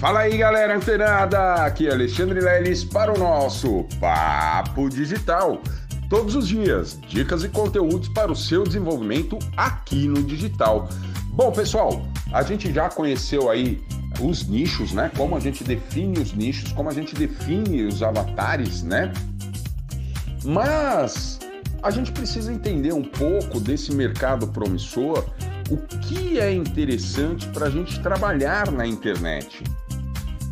Fala aí galera antenada, aqui é Alexandre Leles para o nosso Papo Digital. Todos os dias, dicas e conteúdos para o seu desenvolvimento aqui no digital. Bom pessoal, a gente já conheceu aí os nichos, né? Como a gente define os nichos, como a gente define os avatares, né? Mas a gente precisa entender um pouco desse mercado promissor, o que é interessante para a gente trabalhar na internet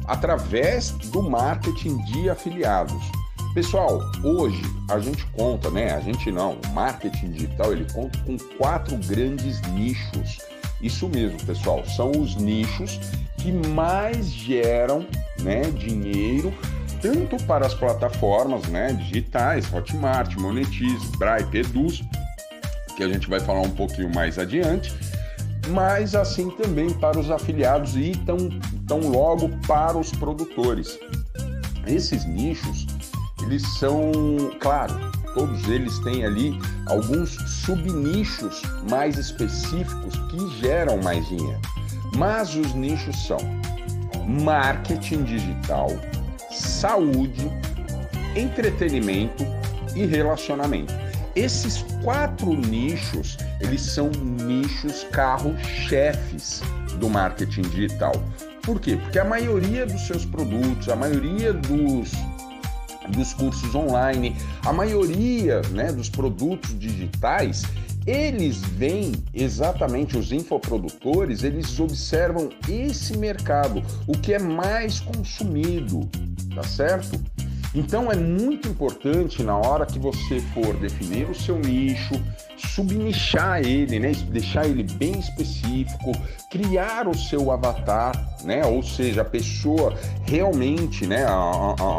através do marketing de afiliados. Pessoal, hoje a gente conta, né? A gente não, o marketing digital ele conta com quatro grandes nichos. Isso mesmo, pessoal, são os nichos que mais geram, né, dinheiro tanto para as plataformas, né, digitais, Hotmart, Monetize, Bripe, Eduz, que a gente vai falar um pouquinho mais adiante, mas assim também para os afiliados e tão, tão logo para os produtores. Esses nichos, eles são, claro, todos eles têm ali alguns subnichos mais específicos que geram mais dinheiro. Mas os nichos são marketing digital, saúde, entretenimento e relacionamento. Esses quatro nichos, eles são nichos carro-chefes do marketing digital. Por quê? Porque a maioria dos seus produtos, a maioria dos, dos cursos online, a maioria né, dos produtos digitais, eles veem exatamente os infoprodutores, eles observam esse mercado, o que é mais consumido, tá certo? Então é muito importante na hora que você for definir o seu nicho, subnichar ele, né? deixar ele bem específico, criar o seu avatar, né? ou seja, a pessoa realmente, né?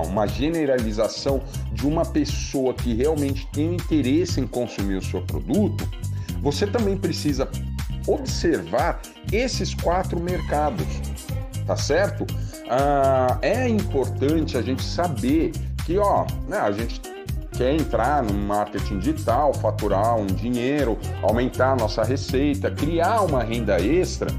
uma generalização de uma pessoa que realmente tem interesse em consumir o seu produto, você também precisa observar esses quatro mercados, tá certo? ah, é importante a gente saber que, ó, né, a gente quer entrar no marketing digital, faturar um dinheiro, aumentar a nossa receita, criar uma renda extra.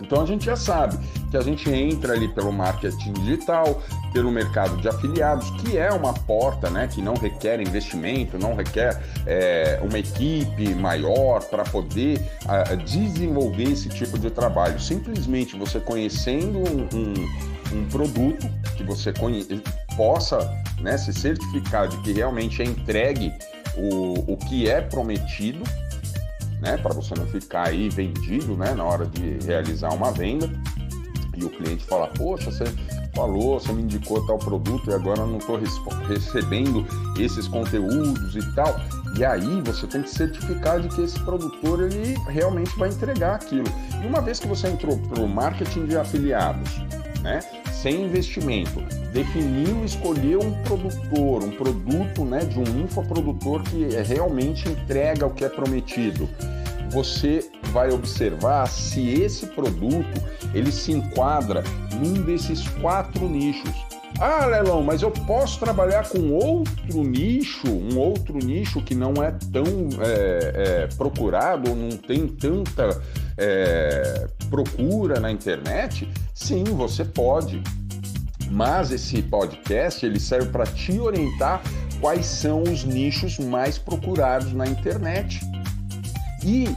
Então a gente já sabe que a gente entra ali pelo marketing digital, pelo mercado de afiliados, que é uma porta né, que não requer investimento, não requer é, uma equipe maior para poder uh, desenvolver esse tipo de trabalho. Simplesmente você conhecendo um, um, um produto que você possa né, se certificar de que realmente é entregue o, o que é prometido, né, para você não ficar aí vendido né, na hora de realizar uma venda e o cliente fala, poxa, você falou, você me indicou tal produto e agora eu não estou recebendo esses conteúdos e tal. E aí você tem que certificar de que esse produtor ele realmente vai entregar aquilo. E uma vez que você entrou para o marketing de afiliados, né, sem investimento, definiu, escolheu um produtor, um produto né, de um infoprodutor que realmente entrega o que é prometido. Você vai observar se esse produto ele se enquadra num desses quatro nichos. Ah, Lelão, mas eu posso trabalhar com outro nicho, um outro nicho que não é tão é, é, procurado não tem tanta é, procura na internet? Sim, você pode. Mas esse podcast ele serve para te orientar quais são os nichos mais procurados na internet. E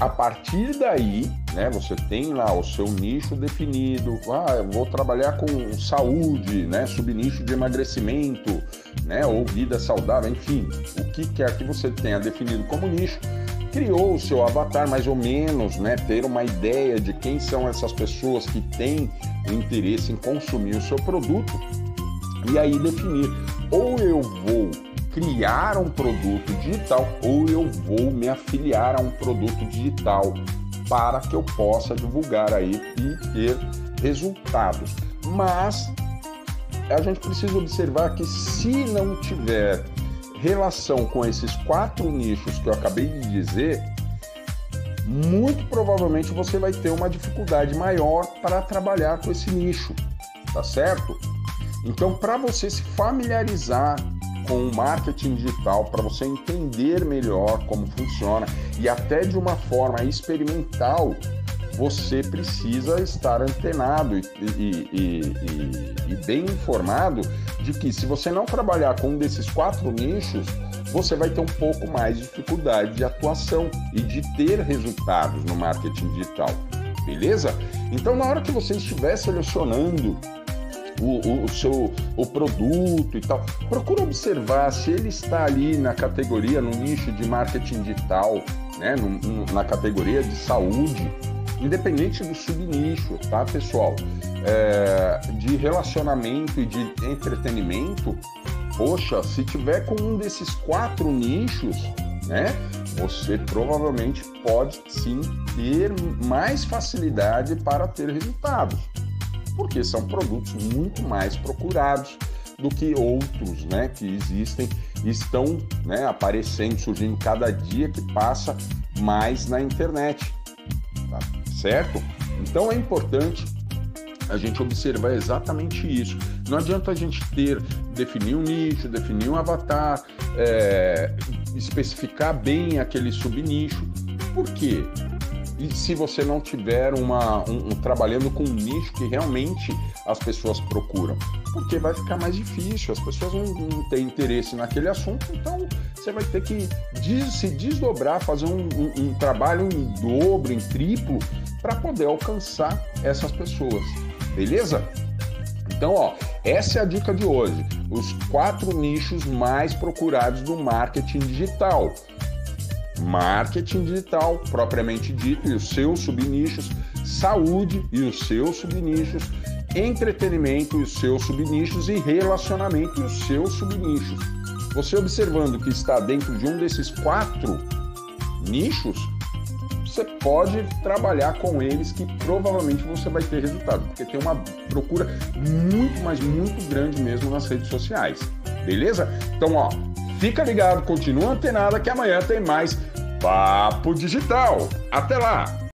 a partir daí, né, você tem lá o seu nicho definido. Ah, eu vou trabalhar com saúde, né, subnicho de emagrecimento, né, ou vida saudável, enfim, o que quer que você tenha definido como nicho. Criou o seu avatar mais ou menos, né, ter uma ideia de quem são essas pessoas que têm interesse em consumir o seu produto e aí definir. Ou eu vou criar um produto digital ou eu vou me afiliar a um produto digital para que eu possa divulgar aí e ter resultados. Mas a gente precisa observar que se não tiver relação com esses quatro nichos que eu acabei de dizer, muito provavelmente você vai ter uma dificuldade maior para trabalhar com esse nicho, tá certo? Então, para você se familiarizar com o marketing digital para você entender melhor como funciona e até de uma forma experimental você precisa estar antenado e, e, e, e, bem informado de que se você não trabalhar com um desses quatro nichos, você vai ter um pouco mais de dificuldade de atuação e de ter resultados no marketing digital. Beleza? Então, na hora que você estiver selecionando o, o, o, seu o produto e tal. Procura observar se ele está ali na categoria, no nicho de marketing digital, né? No, no, na categoria de saúde, independente do subnicho, tá, pessoal? É, de relacionamento e de entretenimento, poxa, se tiver com um desses quatro nichos, né? Você provavelmente pode sim ter mais facilidade para ter resultados porque são produtos muito mais procurados do que outros né, que existem estão né, aparecendo, surgindo cada dia que passa mais na internet. Tá certo? Então é importante a gente observar exatamente isso. Não adianta a gente ter, definir um nicho, definir um avatar, é, especificar bem aquele subnicho. Por quê? E se você não tiver uma, um, um, trabalhando com um nicho que realmente as pessoas procuram? Porque vai ficar mais difícil, as pessoas não, não têm interesse naquele assunto, então você vai ter que des, se desdobrar, fazer um, um, um trabalho em dobro, em triplo, para poder alcançar essas pessoas. Beleza? Então, ó, essa é a dica de hoje. Os quatro nichos mais procurados do marketing digital marketing digital propriamente dito e os seus subnichos, saúde e os seus subnichos, entretenimento e os seus subnichos e relacionamento e os seus subnichos. Você observando que está dentro de um desses quatro nichos, você pode trabalhar com eles que provavelmente você vai ter resultado, porque tem uma procura muito, mas muito grande mesmo nas redes sociais. Beleza? Então, ó, Fica ligado, continua antenada que amanhã tem mais Papo Digital. Até lá!